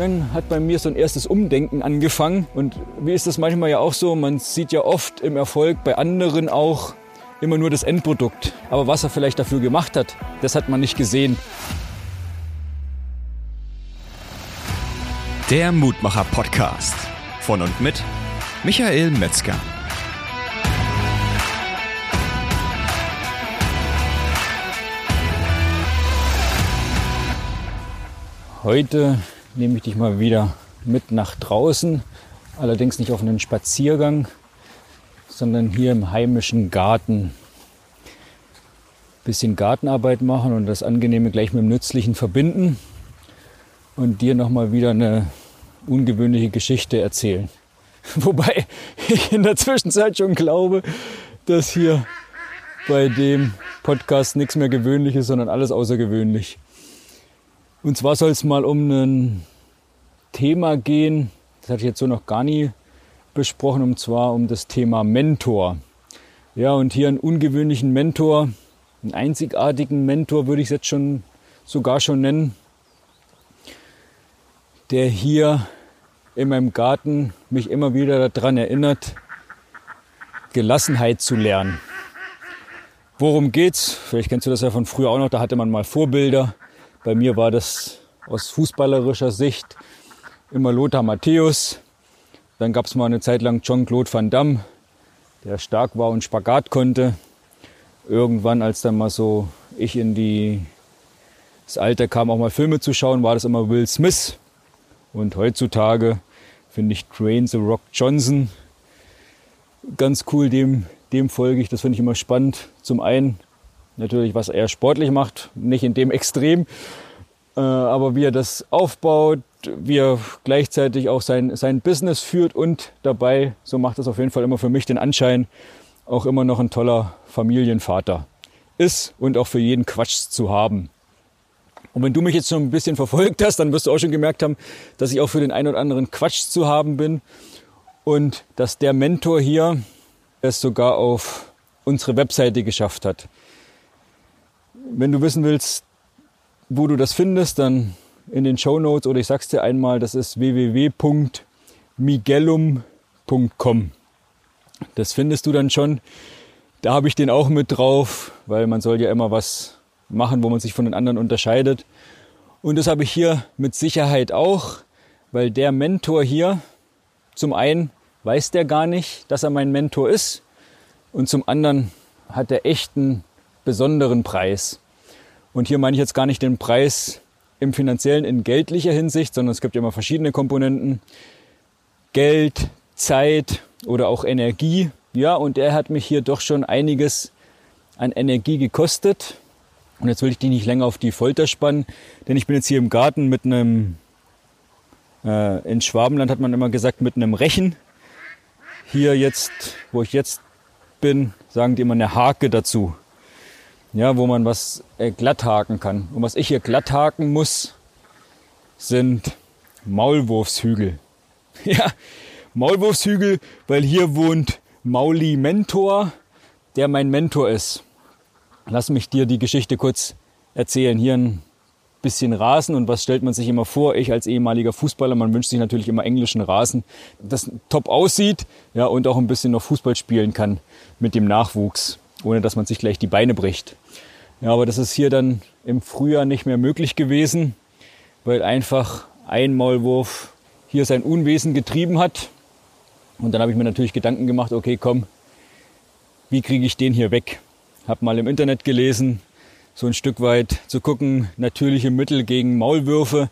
dann hat bei mir so ein erstes Umdenken angefangen. Und wie ist das manchmal ja auch so? Man sieht ja oft im Erfolg bei anderen auch immer nur das Endprodukt. Aber was er vielleicht dafür gemacht hat, das hat man nicht gesehen. Der Mutmacher Podcast von und mit Michael Metzger. Heute nehme ich dich mal wieder mit nach draußen, allerdings nicht auf einen Spaziergang, sondern hier im heimischen Garten. Bisschen Gartenarbeit machen und das Angenehme gleich mit dem Nützlichen verbinden und dir nochmal wieder eine ungewöhnliche Geschichte erzählen. Wobei ich in der Zwischenzeit schon glaube, dass hier bei dem Podcast nichts mehr gewöhnlich ist, sondern alles außergewöhnlich. Und zwar soll es mal um ein Thema gehen, das hatte ich jetzt so noch gar nie besprochen, und zwar um das Thema Mentor. Ja, und hier einen ungewöhnlichen Mentor, einen einzigartigen Mentor würde ich es jetzt schon sogar schon nennen, der hier in meinem Garten mich immer wieder daran erinnert, Gelassenheit zu lernen. Worum geht's? Vielleicht kennst du das ja von früher auch noch, da hatte man mal Vorbilder bei mir war das aus fußballerischer Sicht immer Lothar Matthäus. Dann gab es mal eine Zeit lang Jean-Claude Van Damme, der stark war und Spagat konnte. Irgendwann, als dann mal so ich in die, das Alter kam, auch mal Filme zu schauen, war das immer Will Smith. Und heutzutage finde ich Dwayne The Rock Johnson ganz cool, dem, dem folge ich. Das finde ich immer spannend. Zum einen, Natürlich, was er sportlich macht, nicht in dem Extrem, äh, aber wie er das aufbaut, wie er gleichzeitig auch sein, sein Business führt und dabei, so macht es auf jeden Fall immer für mich den Anschein, auch immer noch ein toller Familienvater ist und auch für jeden Quatsch zu haben. Und wenn du mich jetzt schon ein bisschen verfolgt hast, dann wirst du auch schon gemerkt haben, dass ich auch für den einen oder anderen Quatsch zu haben bin und dass der Mentor hier es sogar auf unsere Webseite geschafft hat. Wenn du wissen willst, wo du das findest, dann in den Show Notes oder ich sag's dir einmal, das ist www.migellum.com. Das findest du dann schon. Da habe ich den auch mit drauf, weil man soll ja immer was machen, wo man sich von den anderen unterscheidet. Und das habe ich hier mit Sicherheit auch, weil der Mentor hier, zum einen weiß der gar nicht, dass er mein Mentor ist und zum anderen hat er echten besonderen Preis. Und hier meine ich jetzt gar nicht den Preis im finanziellen, in geldlicher Hinsicht, sondern es gibt ja immer verschiedene Komponenten. Geld, Zeit oder auch Energie. Ja, und er hat mich hier doch schon einiges an Energie gekostet. Und jetzt will ich die nicht länger auf die Folter spannen, denn ich bin jetzt hier im Garten mit einem, äh, in Schwabenland hat man immer gesagt, mit einem Rechen. Hier jetzt, wo ich jetzt bin, sagen die immer eine Hake dazu ja, wo man was äh, glatt haken kann. Und was ich hier glatt haken muss, sind Maulwurfshügel. ja, Maulwurfshügel, weil hier wohnt Mauli Mentor, der mein Mentor ist. Lass mich dir die Geschichte kurz erzählen. Hier ein bisschen Rasen und was stellt man sich immer vor? Ich als ehemaliger Fußballer, man wünscht sich natürlich immer englischen Rasen, das top aussieht, ja, und auch ein bisschen noch Fußball spielen kann mit dem Nachwuchs ohne dass man sich gleich die Beine bricht. Ja, aber das ist hier dann im Frühjahr nicht mehr möglich gewesen, weil einfach ein Maulwurf hier sein Unwesen getrieben hat. Und dann habe ich mir natürlich Gedanken gemacht, okay, komm, wie kriege ich den hier weg? Hab mal im Internet gelesen, so ein Stück weit zu gucken, natürliche Mittel gegen Maulwürfe.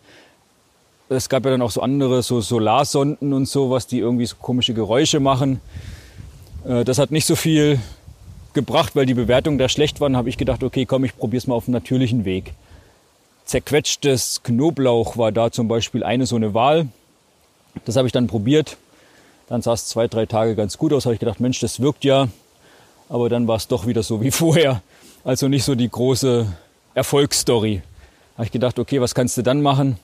Es gab ja dann auch so andere, so Solarsonden und so, was die irgendwie so komische Geräusche machen. Äh, das hat nicht so viel gebracht, weil die Bewertungen da schlecht waren, habe ich gedacht, okay, komm, ich probiere es mal auf dem natürlichen Weg. Zerquetschtes Knoblauch war da zum Beispiel eine so eine Wahl. Das habe ich dann probiert. Dann sah es zwei, drei Tage ganz gut aus. Habe ich gedacht, Mensch, das wirkt ja. Aber dann war es doch wieder so wie vorher. Also nicht so die große Erfolgsstory. Habe ich gedacht, okay, was kannst du dann machen?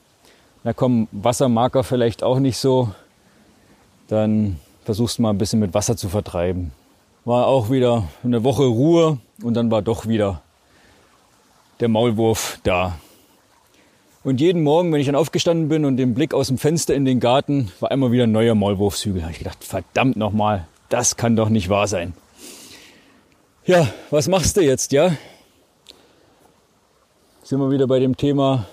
Na komm, Wassermarker vielleicht auch nicht so. Dann versuchst du mal ein bisschen mit Wasser zu vertreiben war auch wieder eine Woche Ruhe und dann war doch wieder der Maulwurf da. Und jeden Morgen, wenn ich dann aufgestanden bin und den Blick aus dem Fenster in den Garten, war immer wieder ein neuer Maulwurfshügel. Da habe ich gedacht, verdammt nochmal, das kann doch nicht wahr sein. Ja, was machst du jetzt, ja? Sind wir wieder bei dem Thema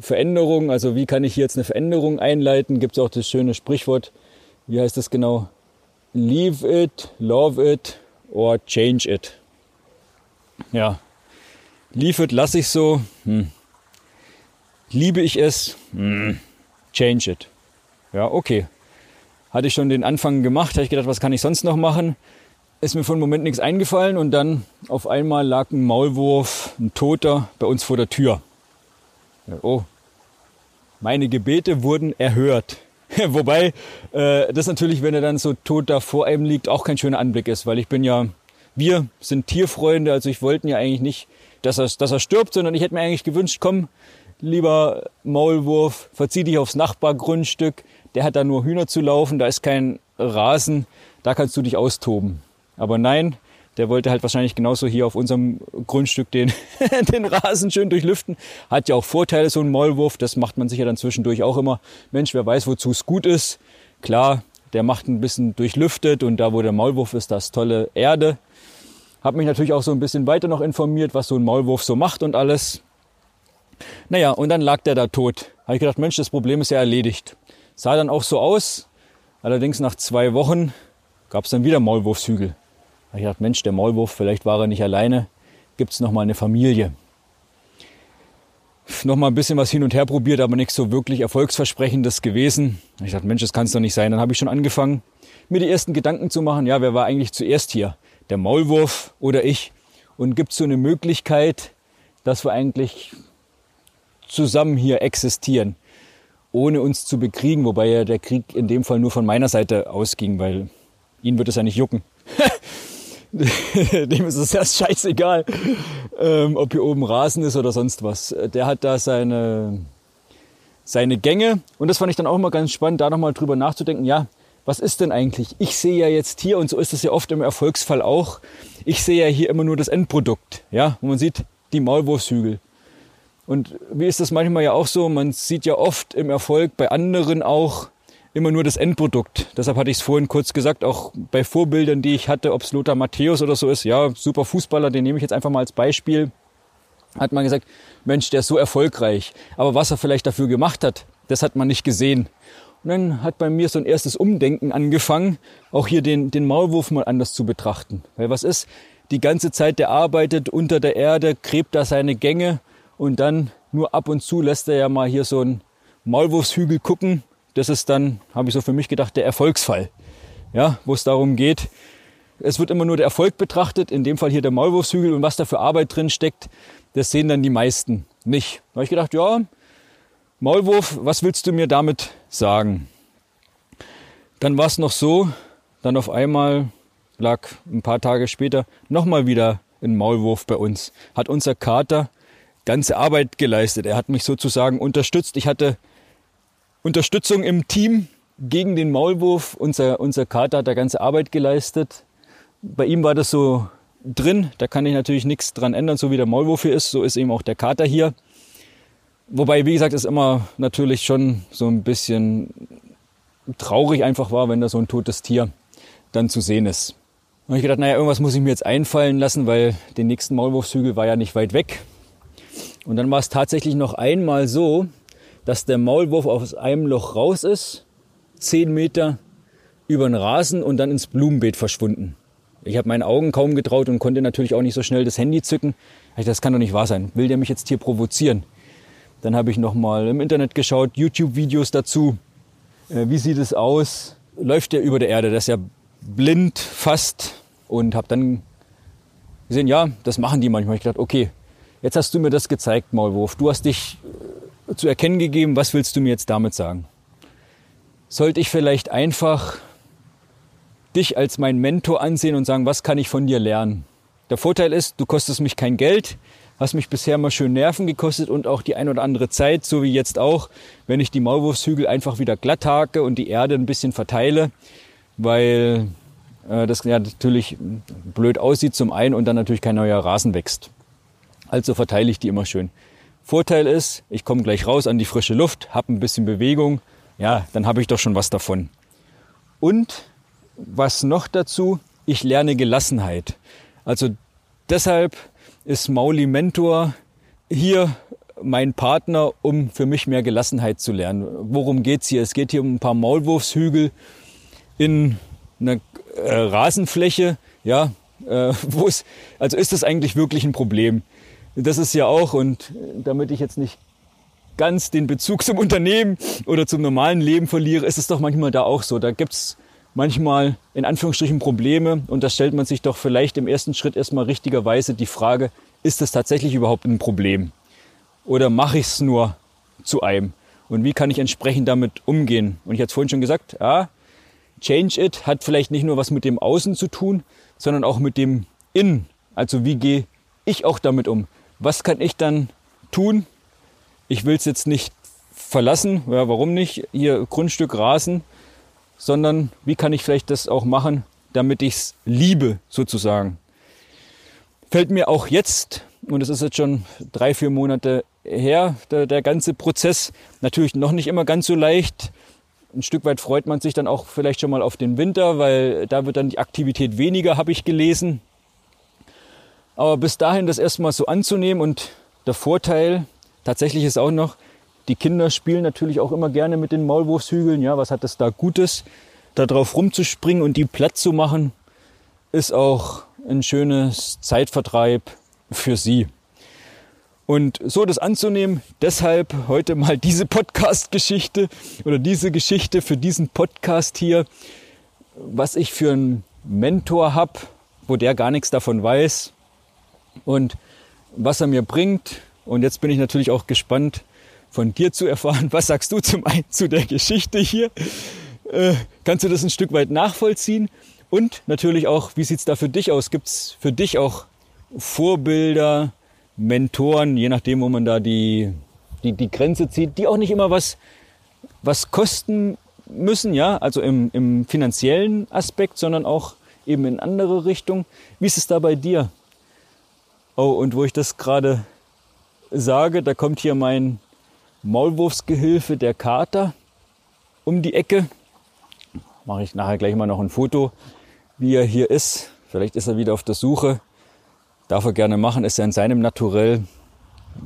Veränderung. Also wie kann ich hier jetzt eine Veränderung einleiten? Gibt es auch das schöne Sprichwort, wie heißt das genau? Leave it, love it or change it. Ja, leave it lasse ich so. Hm. Liebe ich es? Hm. Change it. Ja, okay. Hatte ich schon den Anfang gemacht, habe ich gedacht, was kann ich sonst noch machen? Ist mir für einen Moment nichts eingefallen und dann auf einmal lag ein Maulwurf, ein Toter, bei uns vor der Tür. Oh, meine Gebete wurden erhört. Wobei äh, das natürlich, wenn er dann so tot da vor einem liegt, auch kein schöner Anblick ist, weil ich bin ja, wir sind Tierfreunde, also ich wollte ja eigentlich nicht, dass er, dass er stirbt, sondern ich hätte mir eigentlich gewünscht, komm, lieber Maulwurf, verzieh dich aufs Nachbargrundstück, der hat da nur Hühner zu laufen, da ist kein Rasen, da kannst du dich austoben. Aber nein, der wollte halt wahrscheinlich genauso hier auf unserem Grundstück den, den Rasen schön durchlüften. Hat ja auch Vorteile, so ein Maulwurf. Das macht man sich ja dann zwischendurch auch immer. Mensch, wer weiß, wozu es gut ist. Klar, der macht ein bisschen durchlüftet und da, wo der Maulwurf ist, das tolle Erde. Hab mich natürlich auch so ein bisschen weiter noch informiert, was so ein Maulwurf so macht und alles. Naja, und dann lag der da tot. Habe ich gedacht, Mensch, das Problem ist ja erledigt. Sah dann auch so aus. Allerdings nach zwei Wochen gab es dann wieder Maulwurfshügel. Ich gedacht, Mensch, der Maulwurf, vielleicht war er nicht alleine. Gibt es noch mal eine Familie? Noch mal ein bisschen was hin und her probiert, aber nichts so wirklich erfolgsversprechendes gewesen. Ich dachte, Mensch, das kann es doch nicht sein. Dann habe ich schon angefangen, mir die ersten Gedanken zu machen. Ja, wer war eigentlich zuerst hier? Der Maulwurf oder ich? Und gibt es so eine Möglichkeit, dass wir eigentlich zusammen hier existieren, ohne uns zu bekriegen, wobei ja der Krieg in dem Fall nur von meiner Seite ausging, weil ihn wird es ja nicht jucken. Dem ist es erst scheißegal, ähm, ob hier oben Rasen ist oder sonst was. Der hat da seine, seine Gänge und das fand ich dann auch immer ganz spannend, da nochmal drüber nachzudenken, ja, was ist denn eigentlich? Ich sehe ja jetzt hier, und so ist es ja oft im Erfolgsfall auch, ich sehe ja hier immer nur das Endprodukt, ja, wo man sieht, die Maulwurfshügel. Und wie ist das manchmal ja auch so, man sieht ja oft im Erfolg bei anderen auch, immer nur das Endprodukt. Deshalb hatte ich es vorhin kurz gesagt, auch bei Vorbildern, die ich hatte, ob es Lothar Matthäus oder so ist, ja, super Fußballer, den nehme ich jetzt einfach mal als Beispiel, hat man gesagt, Mensch, der ist so erfolgreich. Aber was er vielleicht dafür gemacht hat, das hat man nicht gesehen. Und dann hat bei mir so ein erstes Umdenken angefangen, auch hier den, den Maulwurf mal anders zu betrachten. Weil was ist? Die ganze Zeit, der arbeitet unter der Erde, gräbt da seine Gänge und dann nur ab und zu lässt er ja mal hier so einen Maulwurfshügel gucken das ist dann, habe ich so für mich gedacht, der Erfolgsfall. Ja, wo es darum geht, es wird immer nur der Erfolg betrachtet, in dem Fall hier der Maulwurfshügel und was da für Arbeit drin steckt, das sehen dann die meisten nicht. Da habe ich gedacht, ja, Maulwurf, was willst du mir damit sagen? Dann war es noch so, dann auf einmal lag ein paar Tage später nochmal wieder ein Maulwurf bei uns. Hat unser Kater ganze Arbeit geleistet. Er hat mich sozusagen unterstützt. Ich hatte Unterstützung im Team gegen den Maulwurf. Unser, unser Kater hat da ganze Arbeit geleistet. Bei ihm war das so drin. Da kann ich natürlich nichts dran ändern, so wie der Maulwurf hier ist. So ist eben auch der Kater hier. Wobei, wie gesagt, es immer natürlich schon so ein bisschen traurig einfach war, wenn da so ein totes Tier dann zu sehen ist. Und ich gedacht, naja, irgendwas muss ich mir jetzt einfallen lassen, weil den nächsten Maulwurfshügel war ja nicht weit weg. Und dann war es tatsächlich noch einmal so, dass der Maulwurf aus einem Loch raus ist, zehn Meter über den Rasen und dann ins Blumenbeet verschwunden. Ich habe meinen Augen kaum getraut und konnte natürlich auch nicht so schnell das Handy zücken. Das kann doch nicht wahr sein. Will der mich jetzt hier provozieren? Dann habe ich nochmal im Internet geschaut, YouTube-Videos dazu. Äh, wie sieht es aus? Läuft der über der Erde? Das ist ja blind fast. Und habe dann gesehen, ja, das machen die manchmal. Ich dachte, okay, jetzt hast du mir das gezeigt, Maulwurf. Du hast dich zu erkennen gegeben, was willst du mir jetzt damit sagen? Sollte ich vielleicht einfach dich als mein Mentor ansehen und sagen, was kann ich von dir lernen? Der Vorteil ist, du kostest mich kein Geld, hast mich bisher mal schön Nerven gekostet und auch die ein oder andere Zeit, so wie jetzt auch, wenn ich die Maulwurfshügel einfach wieder glatt hake und die Erde ein bisschen verteile, weil äh, das ja natürlich blöd aussieht zum einen und dann natürlich kein neuer Rasen wächst. Also verteile ich die immer schön. Vorteil ist, ich komme gleich raus an die frische Luft, habe ein bisschen Bewegung, ja, dann habe ich doch schon was davon. Und was noch dazu? Ich lerne Gelassenheit. Also deshalb ist Mauli Mentor hier mein Partner, um für mich mehr Gelassenheit zu lernen. Worum geht's hier? Es geht hier um ein paar Maulwurfshügel in einer äh, Rasenfläche, ja, äh, wo es, also ist das eigentlich wirklich ein Problem? Das ist ja auch, und damit ich jetzt nicht ganz den Bezug zum Unternehmen oder zum normalen Leben verliere, ist es doch manchmal da auch so. Da gibt's manchmal in Anführungsstrichen Probleme und da stellt man sich doch vielleicht im ersten Schritt erstmal richtigerweise die Frage, ist das tatsächlich überhaupt ein Problem? Oder mache ich es nur zu einem? Und wie kann ich entsprechend damit umgehen? Und ich hatte vorhin schon gesagt, ja, Change It hat vielleicht nicht nur was mit dem Außen zu tun, sondern auch mit dem Innen. Also wie gehe ich auch damit um? Was kann ich dann tun? Ich will es jetzt nicht verlassen, ja, warum nicht? Hier Grundstück Rasen, sondern wie kann ich vielleicht das auch machen, damit ich es liebe sozusagen. Fällt mir auch jetzt, und es ist jetzt schon drei, vier Monate her, der, der ganze Prozess, natürlich noch nicht immer ganz so leicht. Ein Stück weit freut man sich dann auch vielleicht schon mal auf den Winter, weil da wird dann die Aktivität weniger, habe ich gelesen. Aber bis dahin das erstmal so anzunehmen und der Vorteil tatsächlich ist auch noch, die Kinder spielen natürlich auch immer gerne mit den Maulwurfshügeln. Ja, was hat es da Gutes? Da drauf rumzuspringen und die platt zu machen, ist auch ein schönes Zeitvertreib für sie. Und so das anzunehmen, deshalb heute mal diese Podcast-Geschichte oder diese Geschichte für diesen Podcast hier, was ich für einen Mentor habe, wo der gar nichts davon weiß und was er mir bringt. Und jetzt bin ich natürlich auch gespannt, von dir zu erfahren. Was sagst du zum einen zu der Geschichte hier? Äh, kannst du das ein Stück weit nachvollziehen? Und natürlich auch, wie sieht es da für dich aus? Gibt es für dich auch Vorbilder, Mentoren, je nachdem, wo man da die, die, die Grenze zieht, die auch nicht immer was, was kosten müssen, ja, also im, im finanziellen Aspekt, sondern auch eben in andere Richtungen. Wie ist es da bei dir? Oh, und wo ich das gerade sage, da kommt hier mein Maulwurfsgehilfe, der Kater, um die Ecke. Mache ich nachher gleich mal noch ein Foto, wie er hier ist. Vielleicht ist er wieder auf der Suche. Darf er gerne machen, ist er in seinem Naturell.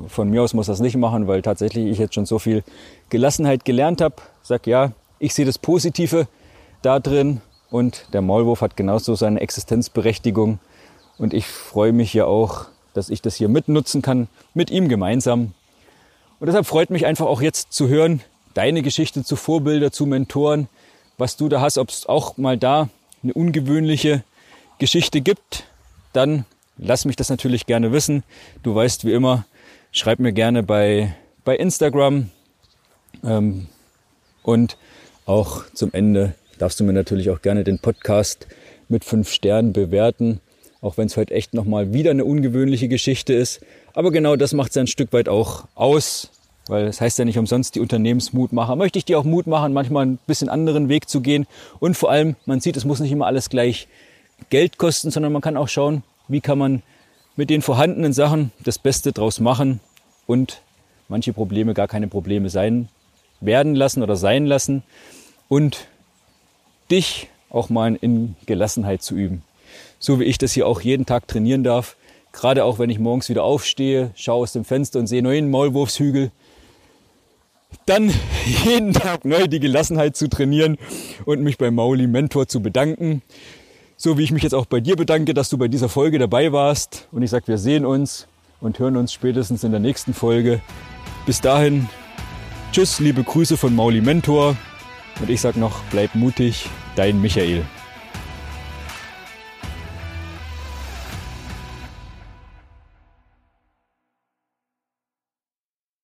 Von mir aus muss er es nicht machen, weil tatsächlich ich jetzt schon so viel Gelassenheit gelernt habe. Sag ja, ich sehe das Positive da drin und der Maulwurf hat genauso seine Existenzberechtigung. Und ich freue mich ja auch, dass ich das hier mitnutzen kann, mit ihm gemeinsam. Und deshalb freut mich einfach auch jetzt zu hören, deine Geschichte zu Vorbilder, zu Mentoren, was du da hast, ob es auch mal da eine ungewöhnliche Geschichte gibt, dann lass mich das natürlich gerne wissen. Du weißt wie immer, schreib mir gerne bei, bei Instagram ähm, und auch zum Ende darfst du mir natürlich auch gerne den Podcast mit fünf Sternen bewerten, auch wenn es heute echt nochmal wieder eine ungewöhnliche Geschichte ist. Aber genau das macht es ein Stück weit auch aus, weil es das heißt ja nicht umsonst die Unternehmensmutmacher. Möchte ich dir auch Mut machen, manchmal ein bisschen anderen Weg zu gehen. Und vor allem, man sieht, es muss nicht immer alles gleich Geld kosten, sondern man kann auch schauen, wie kann man mit den vorhandenen Sachen das Beste draus machen und manche Probleme gar keine Probleme sein werden lassen oder sein lassen und dich auch mal in Gelassenheit zu üben. So wie ich das hier auch jeden Tag trainieren darf. Gerade auch wenn ich morgens wieder aufstehe, schaue aus dem Fenster und sehe neuen Maulwurfshügel, dann jeden Tag neu die Gelassenheit zu trainieren und mich bei Mauli Mentor zu bedanken. So wie ich mich jetzt auch bei dir bedanke, dass du bei dieser Folge dabei warst. Und ich sage, wir sehen uns und hören uns spätestens in der nächsten Folge. Bis dahin, tschüss, liebe Grüße von Mauli Mentor. Und ich sage noch, bleib mutig, dein Michael.